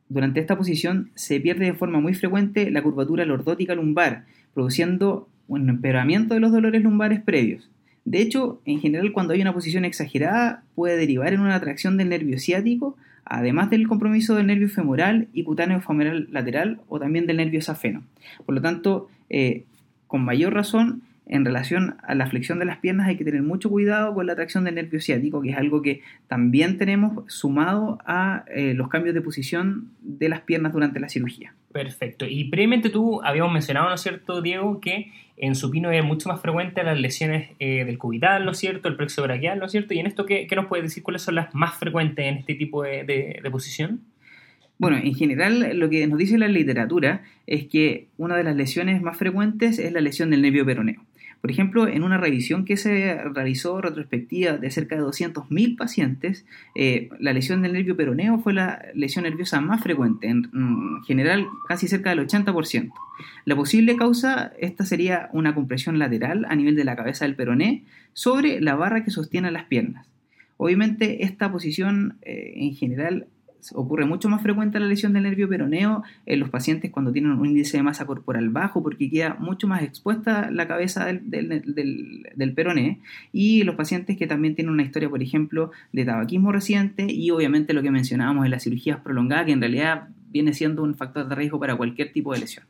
durante esta posición se pierde de forma muy frecuente la curvatura lordótica lumbar, produciendo un empeoramiento de los dolores lumbares previos. De hecho, en general, cuando hay una posición exagerada, puede derivar en una atracción del nervio ciático, además del compromiso del nervio femoral y cutáneo femoral lateral o también del nervio safeno. Por lo tanto, eh, con mayor razón, en relación a la flexión de las piernas hay que tener mucho cuidado con la tracción del nervio ciático, que es algo que también tenemos sumado a eh, los cambios de posición de las piernas durante la cirugía. Perfecto. Y previamente tú habíamos mencionado, ¿no es cierto, Diego, que en supino es mucho más frecuente las lesiones eh, del cubital, ¿no es cierto?, el plexo braquial, ¿no es cierto? Y en esto, ¿qué, nos puedes decir cuáles son las más frecuentes en este tipo de posición? Bueno, en general lo que nos dice la literatura es que una de las lesiones más frecuentes es la lesión del nervio peroneo. Por ejemplo, en una revisión que se realizó retrospectiva de cerca de 200.000 pacientes, eh, la lesión del nervio peroneo fue la lesión nerviosa más frecuente, en, general casi cerca del 80%. La posible causa, esta sería una compresión lateral a nivel de la cabeza del peroné sobre la barra que sostiene las piernas. Obviamente esta posición eh, en general ocurre mucho más frecuente la lesión del nervio peroneo en los pacientes cuando tienen un índice de masa corporal bajo porque queda mucho más expuesta la cabeza del, del, peroné y los pacientes que también tienen una historia, por ejemplo, de tabaquismo reciente y obviamente lo que mencionábamos en las cirugías prolongadas que en realidad viene siendo un factor de riesgo para cualquier tipo de lesión.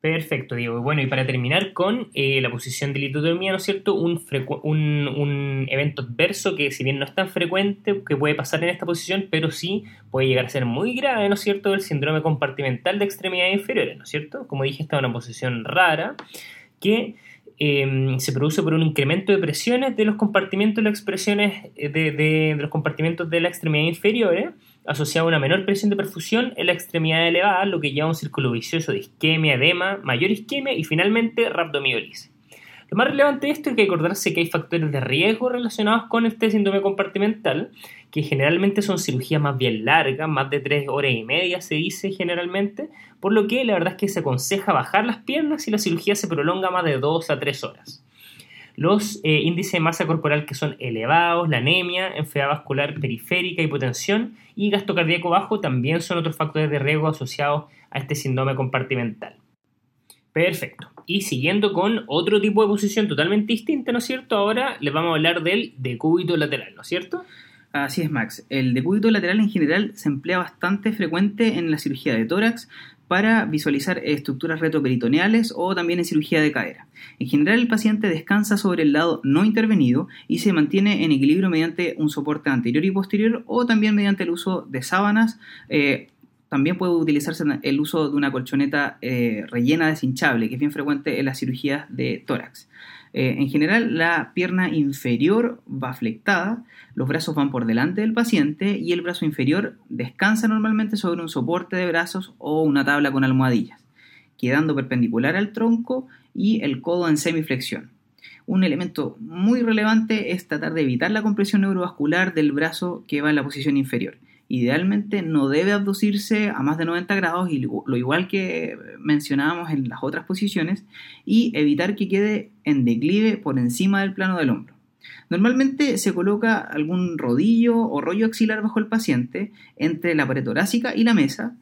Perfecto, Diego. Bueno, y para terminar con eh, la posición de litotomía, ¿no es cierto? Un, un, evento adverso que si bien no es tan frecuente que puede pasar en esta posición, pero sí puede llegar a ser muy grave, ¿no es cierto? El síndrome compartimental de extremidades inferiores, ¿no es cierto? Como dije, está en una posición rara que em, se produce por un incremento de presiones de los compartimentos de las expresiones de, de, de los compartimentos de la extremidad inferiores asociado a una menor presión de perfusión en la extremidad elevada, lo que lleva a un círculo vicioso de isquemia, edema, mayor isquemia y finalmente rhabdomiolisis. Lo más relevante de esto es que acordarse que hay factores de riesgo relacionados con este síndrome compartimental, que generalmente son cirugías más bien largas, más de 3 horas y media se dice generalmente, por lo que la verdad es que se aconseja bajar las piernas si la cirugía se prolonga más de 2 a 3 horas. Los eh, índices de masa corporal que son elevados, la anemia, enfermedad vascular periférica, hipotensión y gasto cardíaco bajo también son otros factores de riesgo asociados a este síndrome compartimental. Perfecto. Y siguiendo con otro tipo de posición totalmente distinta, ¿no es cierto? Ahora les vamos a hablar del decúbito lateral, ¿no es cierto? Así es, Max. El decúbito lateral en general se emplea bastante frecuente en la cirugía de tórax para visualizar estructuras retroperitoneales o también en cirugía de cadera. En general, el paciente descansa sobre el lado no intervenido y se mantiene en equilibrio mediante un soporte anterior y posterior o también mediante el uso de sábanas. Eh, también puede utilizarse el uso de una colchoneta eh, rellena deshinchable, que es bien frecuente en las cirugías de tórax. Eh, en general, la pierna inferior va flectada, los brazos van por delante del paciente y el brazo inferior descansa normalmente sobre un soporte de brazos o una tabla con almohadillas, quedando perpendicular al tronco y el codo en semiflexión. Un elemento muy relevante es tratar de evitar la compresión neurovascular del brazo que va en la posición inferior idealmente no debe abducirse a más de 90 grados, y lo igual que mencionábamos en las otras posiciones, y evitar que quede en declive por encima del plano del hombro. Normalmente se coloca algún rodillo o rollo axilar bajo el paciente entre la pared torácica y la mesa,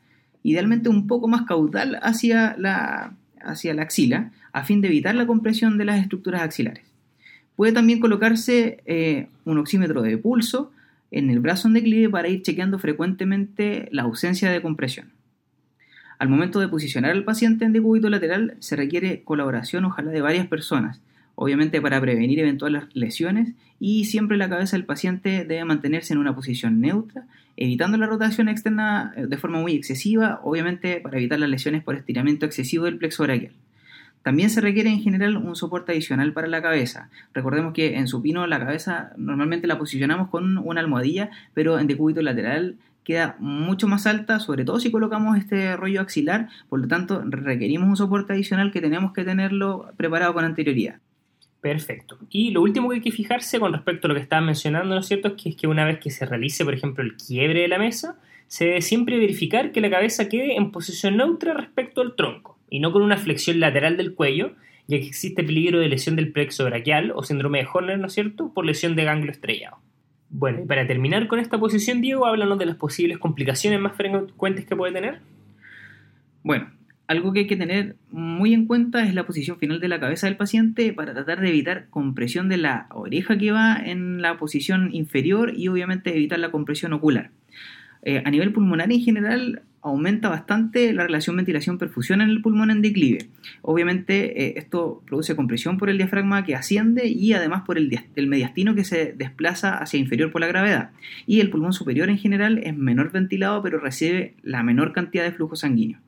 idealmente un poco más caudal hacia la, hacia la axila, a fin de evitar la compresión de las estructuras axilares. Puede también colocarse eh, un oxímetro de pulso en el brazo en declive para ir chequeando frecuentemente la ausencia de compresión. Al momento de posicionar al paciente en decúbito lateral se requiere colaboración ojalá de varias personas, obviamente para prevenir eventuales lesiones y siempre la cabeza del paciente debe mantenerse en una posición neutra, evitando la rotación externa eh, de forma muy excesiva, obviamente para evitar las lesiones por estiramiento excesivo del plexo brachial. También se requiere en general un soporte adicional para la cabeza. Recordemos que en supino la cabeza normalmente la posicionamos con una almohadilla, pero en decúbito lateral queda mucho más alta, sobre todo si colocamos este rollo axilar, por lo tanto requerimos un soporte adicional que tenemos que tenerlo preparado con anterioridad. Perfecto. Y lo último que hay que fijarse con respecto a lo que estaba mencionando, ¿no es cierto?, que, es que una vez que se realice, por ejemplo, el quiebre de la mesa, se debe siempre verificar que la cabeza quede en posición neutra respecto al tronco y no con una flexión lateral del cuello, ya que existe peligro de lesión del plexo brachial o síndrome de Horner, ¿no es cierto?, por lesión de ganglio estrellado. Bueno, y para terminar con esta posición, Diego, háblanos de las posibles complicaciones más frecuentes que puede tener. Bueno, algo que hay que tener muy en cuenta es la posición final de la cabeza del paciente para tratar de evitar compresión de la oreja que va en la posición inferior y obviamente evitar la compresión ocular. Eh, a nivel pulmonar en general aumenta bastante la relación ventilación-perfusión en el pulmón en declive. Obviamente eh, esto produce compresión por el diafragma que asciende y además por el, el, mediastino que se desplaza hacia inferior por la gravedad. Y el pulmón superior en general es menor ventilado pero recibe la menor cantidad de flujo sanguíneo.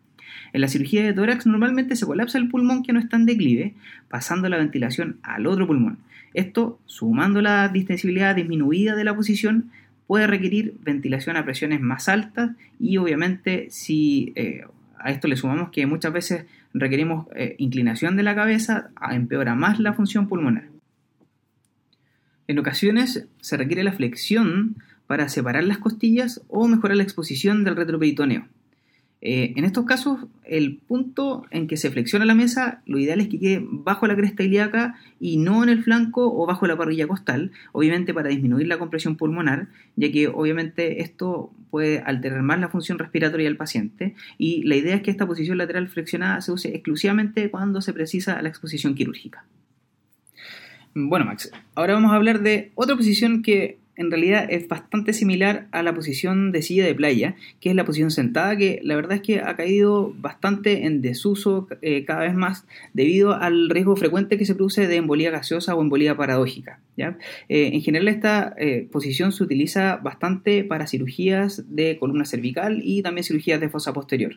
En la cirugía de tórax normalmente se colapsa el pulmón que no está en declive, pasando la ventilación al otro pulmón. Esto, sumando la distensibilidad disminuida de la posición, puede requerir ventilación a presiones más altas y obviamente si eh, a esto le sumamos que muchas veces requerimos eh, inclinación de la cabeza, empeora más la función pulmonar. En ocasiones se requiere la flexión para separar las costillas o mejorar la exposición del retroperitoneo. Eh, en estos casos, el punto en que se flexiona la mesa, lo ideal es que quede bajo la cresta ilíaca y no en el flanco o bajo la parrilla costal, obviamente para disminuir la compresión pulmonar, ya que obviamente esto puede alterar más la función respiratoria del paciente y la idea es que esta posición lateral flexionada se use exclusivamente cuando se precisa la exposición quirúrgica. Bueno, Max, ahora vamos a hablar de otra posición que en realidad es bastante similar a la posición de silla de playa, que es la posición sentada, que la verdad es que ha caído bastante en desuso eh, cada vez más debido al riesgo frecuente que se produce de embolía gaseosa o embolía paradójica. ¿ya? Eh, en general esta eh, posición se utiliza bastante para cirugías de columna cervical y también cirugías de fosa posterior.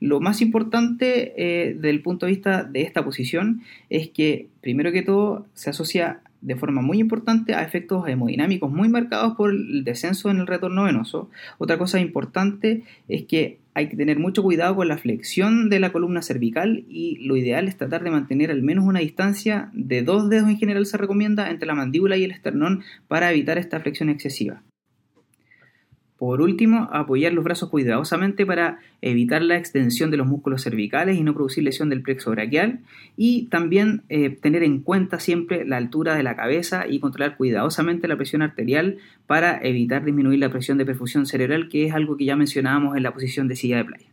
Lo más importante desde el punto de vista de esta posición es que primero que todo se asocia de forma muy importante a efectos hemodinámicos muy marcados por el descenso en el retorno venoso. Otra cosa importante es que hay que tener mucho cuidado con la flexión de la columna cervical y lo ideal es tratar de mantener al menos una distancia de dos dedos en general se recomienda entre la mandíbula y el esternón para evitar esta flexión excesiva. Por último, apoyar los brazos cuidadosamente para evitar la extensión de los músculos cervicales y no producir lesión del plexo brachial. Y también eh, tener en cuenta siempre la altura de la cabeza y controlar cuidadosamente la presión arterial para evitar disminuir la presión de perfusión cerebral, que es algo que ya mencionábamos en la posición de silla de playa.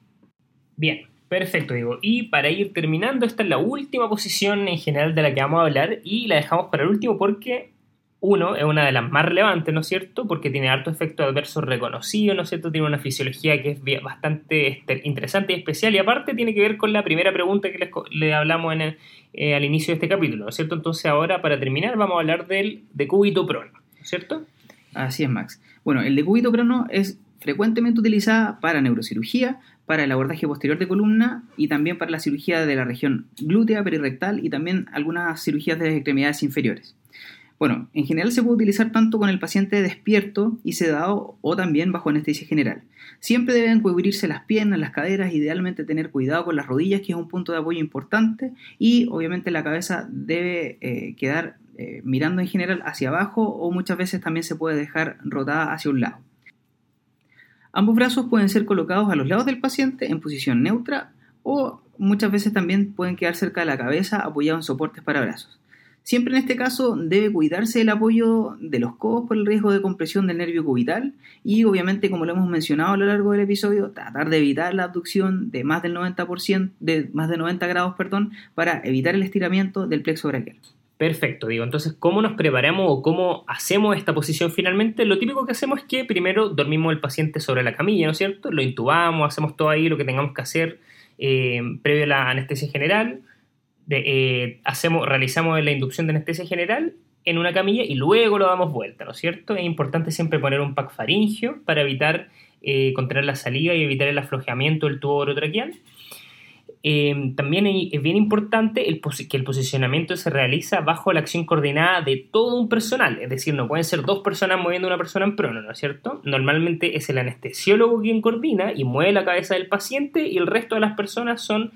Bien, perfecto, Diego. Y para ir terminando, esta es la última posición en general de la que vamos a hablar y la dejamos para el último porque uno, es una de las más relevantes, ¿no es cierto? Porque tiene harto efecto adverso reconocido, ¿no es cierto? Tiene una fisiología que es bastante este, interesante y especial y aparte tiene que ver con la primera pregunta que le hablamos en eh, al inicio de este capítulo, ¿no es cierto? Entonces ahora, para terminar, vamos a hablar del decúbito prono, ¿no es cierto? Así es, Max. Bueno, el decúbito prono es frecuentemente utilizada para neurocirugía, para el abordaje posterior de columna y también para la cirugía de la región glútea, perirrectal y también algunas cirugías de las extremidades inferiores. Bueno, en general se puede utilizar tanto con el paciente despierto y sedado o también bajo anestesia general. Siempre deben cubrirse las piernas, las caderas, idealmente tener cuidado con las rodillas, que es un punto de apoyo importante, y obviamente la cabeza debe eh, quedar eh, mirando en general hacia abajo o muchas veces también se puede dejar rotada hacia un lado. Ambos brazos pueden ser colocados a los lados del paciente en posición neutra o muchas veces también pueden quedar cerca de la cabeza apoyados en soportes para brazos. Siempre en este caso debe cuidarse el apoyo de los codos por el riesgo de compresión del nervio cubital y obviamente como lo hemos mencionado a lo largo del episodio, tratar de evitar la abducción de más del 90%, de más de 90 grados, perdón, para evitar el estiramiento del plexo brachial. Perfecto, digo, entonces, ¿cómo nos preparamos o cómo hacemos esta posición finalmente? Lo típico que hacemos es que primero dormimos el paciente sobre la camilla, ¿no es cierto? Lo intubamos, hacemos todo ahí lo que tengamos que hacer eh, previo a la anestesia general eh, hacemos, realizamos la inducción de anestesia general en una camilla y luego lo damos vuelta, ¿no es cierto? Es importante siempre poner un pack faringio para evitar eh, contener la saliva y evitar el aflojamiento del tubo orotraqueal. Eh, también es bien importante que el posicionamiento se realiza bajo la acción coordinada de todo un personal, es decir, no pueden ser dos personas moviendo una persona en prono, ¿no es cierto? Normalmente es el anestesiólogo quien coordina y mueve la cabeza del paciente y el resto de las personas son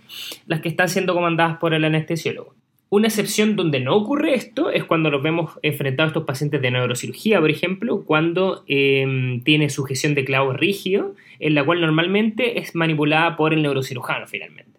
las que están siendo comandadas por el anestesiólogo. Una excepción donde no ocurre esto es cuando nos vemos enfrentados a estos pacientes de neurocirugía, por ejemplo, cuando eh, tiene sujeción de clavo rígido, en la cual normalmente es manipulada por el neurocirujano finalmente.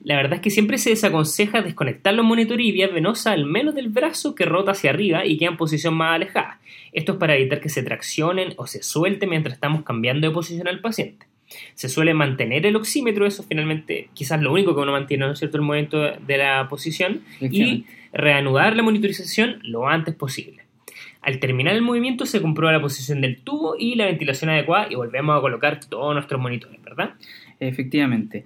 La verdad es que siempre se desaconseja desconectar los monitores y vía venosa al menos del brazo que rota hacia arriba y queda en posición más alejada. Esto es para evitar que se traccionen o se suelten mientras estamos cambiando de posición al paciente se suele mantener el oxímetro, eso finalmente quizás lo único que uno mantiene, ¿no es cierto?, el momento de la posición y reanudar la monitorización lo antes posible. Al terminar el movimiento se comprueba la posición del tubo y la ventilación adecuada y volvemos a colocar todos nuestros monitores, ¿verdad? Efectivamente.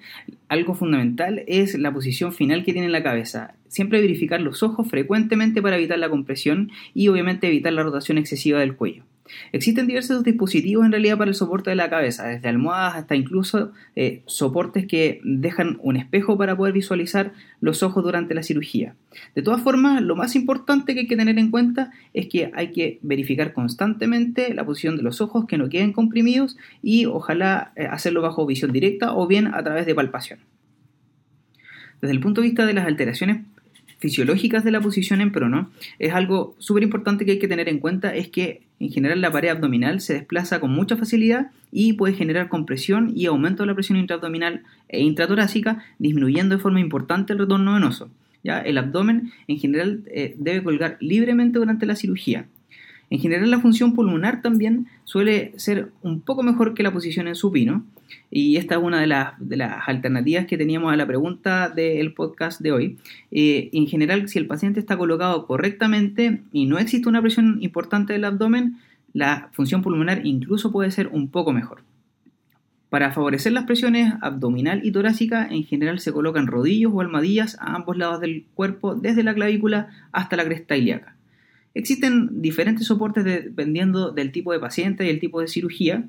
Algo fundamental es la posición final que tiene la cabeza. Siempre verificar los ojos frecuentemente para evitar la compresión y obviamente evitar la rotación excesiva del cuello. Existen diversos dispositivos en realidad para el soporte de la cabeza, desde almohadas hasta incluso eh, soportes que dejan un espejo para poder visualizar los ojos durante la cirugía. De todas formas, lo más importante que hay que tener en cuenta es que hay que verificar constantemente la posición de los ojos, que no queden comprimidos y ojalá eh, hacerlo bajo visión directa o bien a través de palpación. Desde el punto de vista de las alteraciones fisiológicas de la posición en prono, es algo súper importante que hay que tener en cuenta, es que en general la pared abdominal se desplaza con mucha facilidad y puede generar compresión y aumento de la presión intraabdominal e intratorácica, disminuyendo de forma importante el retorno venoso. ¿ya? El abdomen en general eh, debe colgar libremente durante la cirugía. En general la función pulmonar también suele ser un poco mejor que la posición en supino y esta es una de las, alternativas que teníamos a la pregunta del podcast de hoy. Eh, en general, si el paciente está colocado correctamente y no existe una presión importante del abdomen, la función pulmonar incluso puede ser un poco mejor. Para favorecer las presiones abdominal y torácica, en general se colocan rodillos o almohadillas a ambos lados del cuerpo, desde la clavícula hasta la cresta ilíaca. Existen diferentes soportes dependiendo del tipo de paciente y el tipo de cirugía.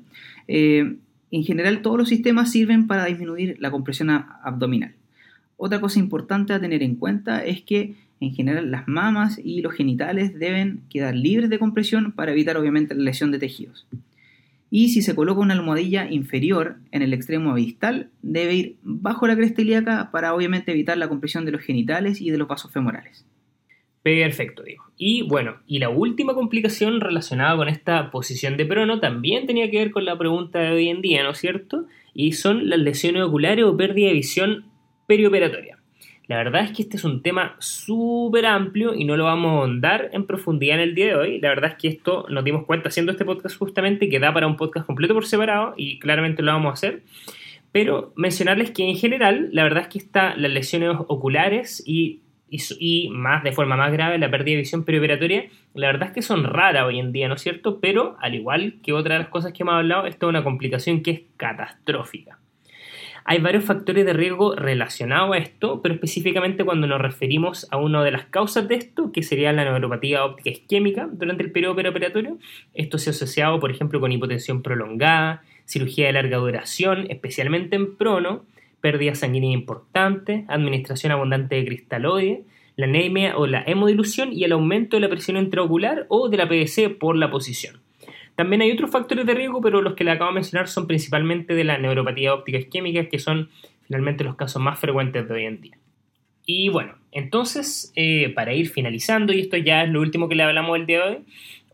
Eh, en general, todos los sistemas sirven para disminuir la compresión abdominal. Otra cosa importante a tener en cuenta es que en general las mamas y los genitales deben quedar libres de compresión para evitar obviamente la lesión de tejidos. Y si se coloca una almohadilla inferior en el extremo abistal, debe ir bajo la cresta ilíaca para obviamente evitar la compresión de los genitales y de los vasos femorales. Perfecto, digo. Y bueno, y la última complicación relacionada con esta posición de prono también tenía que ver con la pregunta de hoy en día, ¿no es cierto? Y son las lesiones oculares o pérdida de visión perioperatoria. La verdad es que este es un tema súper amplio y no lo vamos a ahondar en profundidad en el día de hoy. La verdad es que esto nos dimos cuenta haciendo este podcast justamente que da para un podcast completo por separado y claramente lo vamos a hacer. Pero mencionarles que en general, la verdad es que está las lesiones oculares y y, más de forma más grave la pérdida de visión perioperatoria, la verdad es que son raras hoy en día, ¿no es cierto? Pero al igual que otras de las cosas que hemos hablado, esto es una complicación que es catastrófica. Hay varios factores de riesgo relacionados a esto, pero específicamente cuando nos referimos a una de las causas de esto, que sería la neuropatía óptica isquémica durante el periodo perioperatorio, esto se ha asociado, por ejemplo, con hipotensión prolongada, cirugía de larga duración, especialmente en prono, pérdida sanguínea importante, administración abundante de cristaloide, la anemia o la hemodilución y el aumento de la presión intraocular o de la PVC por la posición. También hay otros factores de riesgo, pero los que le acabo de mencionar son principalmente de la neuropatía óptica isquémica, que son finalmente los casos más frecuentes de hoy en día. Y bueno, entonces, eh, para ir finalizando, y esto ya es lo último que le hablamos el día de hoy,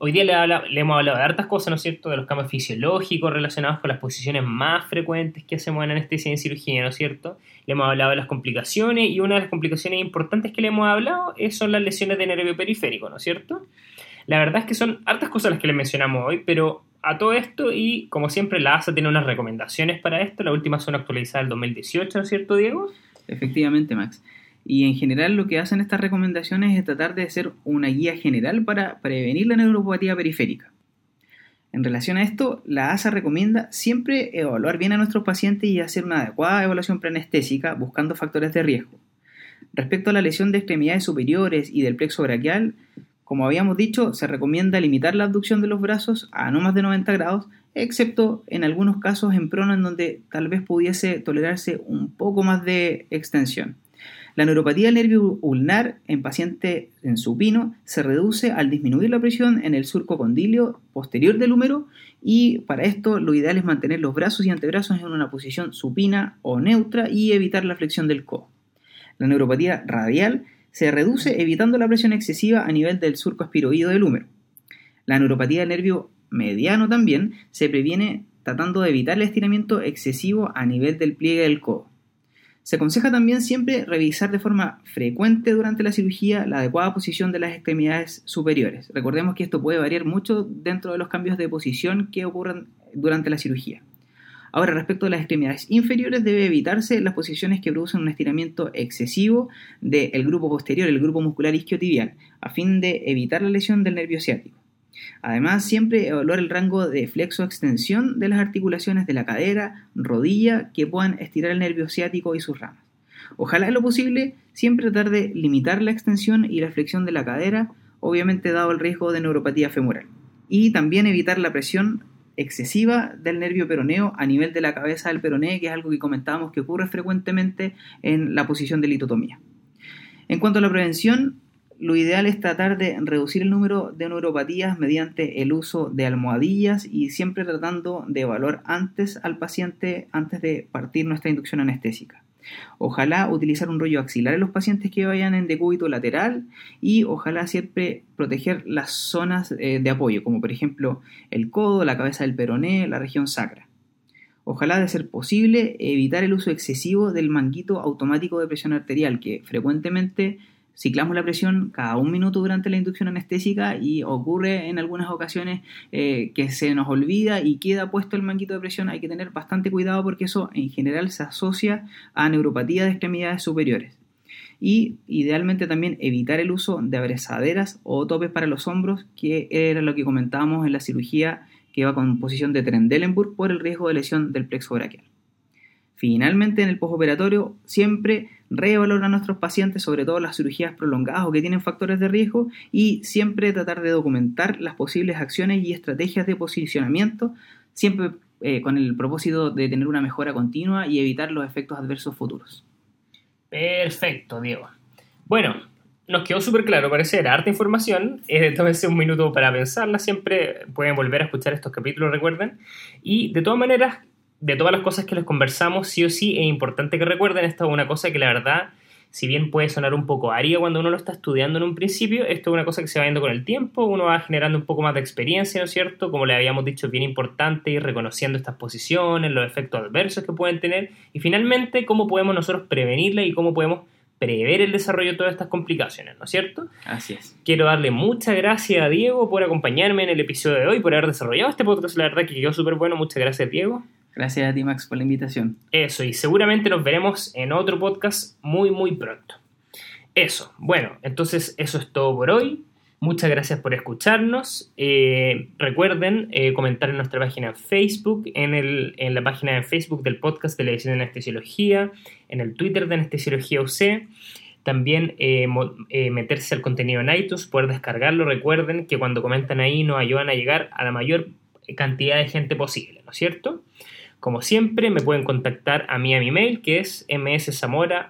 Hoy día le, hemos hablado de hartas cosas, ¿no es cierto?, de los cambios fisiológicos relacionados con las posiciones más frecuentes que hacemos en anestesia y en cirugía, ¿no es cierto? Le hemos hablado de las complicaciones y una de las complicaciones importantes que le hemos hablado son las lesiones de nervio periférico, ¿no es cierto? La verdad es que son hartas cosas las que le mencionamos hoy, pero a todo esto y como siempre la ASA tiene unas recomendaciones para esto, las últimas son actualizadas el 2018, ¿no es cierto, Diego? Efectivamente, Max. Y en general lo que hacen estas recomendaciones es tratar de hacer una guía general para prevenir la neuropatía periférica. En relación a esto, la ASA recomienda siempre evaluar bien a nuestros pacientes y hacer una adecuada evaluación preanestésica buscando factores de riesgo. Respecto a la lesión de extremidades superiores y del plexo braquial, como habíamos dicho, se recomienda limitar la abducción de los brazos a no más de 90 grados, excepto en algunos casos en prono en donde tal vez pudiese tolerarse un poco más de extensión. La neuropatía del nervio ulnar en paciente en supino se reduce al disminuir la presión en el surco condilio posterior del húmero y para esto lo ideal es mantener los brazos y antebrazos en una posición supina o neutra y evitar la flexión del codo. La neuropatía radial se reduce evitando la presión excesiva a nivel del surco espiroído del húmero. La neuropatía del nervio mediano también se previene tratando de evitar el estiramiento excesivo a nivel del pliegue del codo. Se aconseja también siempre revisar de forma frecuente durante la cirugía la adecuada posición de las extremidades superiores. Recordemos que esto puede variar mucho dentro de los cambios de posición que ocurren durante la cirugía. Ahora, respecto a las extremidades inferiores, debe evitarse las posiciones que producen un estiramiento excesivo del grupo posterior, el grupo muscular isquiotibial, a fin de evitar la lesión del nervio ciático. Además, siempre evaluar el rango de flexo-extensión de las articulaciones de la cadera, rodilla, que puedan estirar el nervio ciático y sus ramas. Ojalá en lo posible siempre tratar de limitar la extensión y la flexión de la cadera, obviamente dado el riesgo de neuropatía femoral. Y también evitar la presión excesiva del nervio peroneo a nivel de la cabeza del peroné, que es algo que comentábamos que ocurre frecuentemente en la posición de litotomía. En cuanto a la prevención, lo ideal es tratar de reducir el número de neuropatías mediante el uso de almohadillas y siempre tratando de evaluar antes al paciente antes de partir nuestra inducción anestésica. Ojalá utilizar un rollo axilar en los pacientes que vayan en decúbito lateral y ojalá siempre proteger las zonas eh, de apoyo, como por ejemplo el codo, la cabeza del peroné, la región sacra. Ojalá, de ser posible, evitar el uso excesivo del manguito automático de presión arterial, que frecuentemente ciclamos la presión cada un minuto durante la inducción anestésica y ocurre en algunas ocasiones eh, que se nos olvida y queda puesto el manguito de presión. Hay que tener bastante cuidado porque eso en general se asocia a neuropatía de extremidades superiores. Y idealmente también evitar el uso de abrazaderas o topes para los hombros, que era lo que comentábamos en la cirugía que va con posición de Trendelenburg por el riesgo de lesión del plexo braquial. Finalmente, en el postoperatorio, siempre reevaluar a nuestros pacientes, sobre todo las cirugías prolongadas o que tienen factores de riesgo, y siempre tratar de documentar las posibles acciones y estrategias de posicionamiento, siempre eh, con el propósito de tener una mejora continua y evitar los efectos adversos futuros. Perfecto, Diego. Bueno, nos quedó súper claro, parece, era harta información. Eh, tómense un minuto para pensarla. Siempre pueden volver a escuchar estos capítulos, recuerden. Y de todas maneras, de todas las cosas que les conversamos, sí o sí es importante que recuerden, esto es una cosa que la verdad, si bien puede sonar un poco árida cuando uno lo está estudiando en un principio, esto es una cosa que se va viendo con el tiempo, uno va generando un poco más de experiencia, ¿no es cierto? Como le habíamos dicho, es bien importante ir reconociendo estas posiciones, los efectos adversos que pueden tener y finalmente cómo podemos nosotros prevenirla y cómo podemos prever el desarrollo de todas estas complicaciones, ¿no es cierto? Así es. Quiero darle muchas gracias a Diego por acompañarme en el episodio de hoy, por haber desarrollado este podcast, la verdad que quedó súper bueno, muchas gracias Diego. Gracias a ti, Max, por la invitación. Eso, y seguramente nos veremos en otro podcast muy, muy pronto. Eso, bueno, entonces eso es todo por hoy. Muchas gracias por escucharnos. Eh, recuerden eh, comentar en nuestra página en Facebook, en, el, en, la página de Facebook del podcast edición de anestesiología, en el Twitter de anestesiología UC. También eh, meterse al contenido en iTunes, poder descargarlo. Recuerden que cuando comentan ahí nos ayudan a llegar a la mayor cantidad de gente posible, ¿no es cierto? Como siempre, me pueden contactar a mí a mi mail, que es mszamora.uc.cl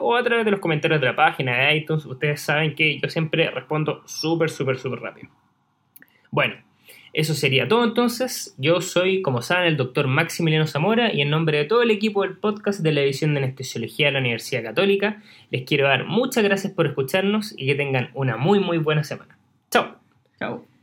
o a través de los comentarios de la página de iTunes. Ustedes saben que yo siempre respondo súper, súper, súper rápido. Bueno, eso sería todo entonces. Yo soy, como saben, el doctor Maximiliano Zamora y en nombre de todo el equipo del podcast de la edición de anestesiología de la Universidad Católica, les quiero dar muchas gracias por escucharnos y que tengan una muy, muy buena semana. Chao. Chao.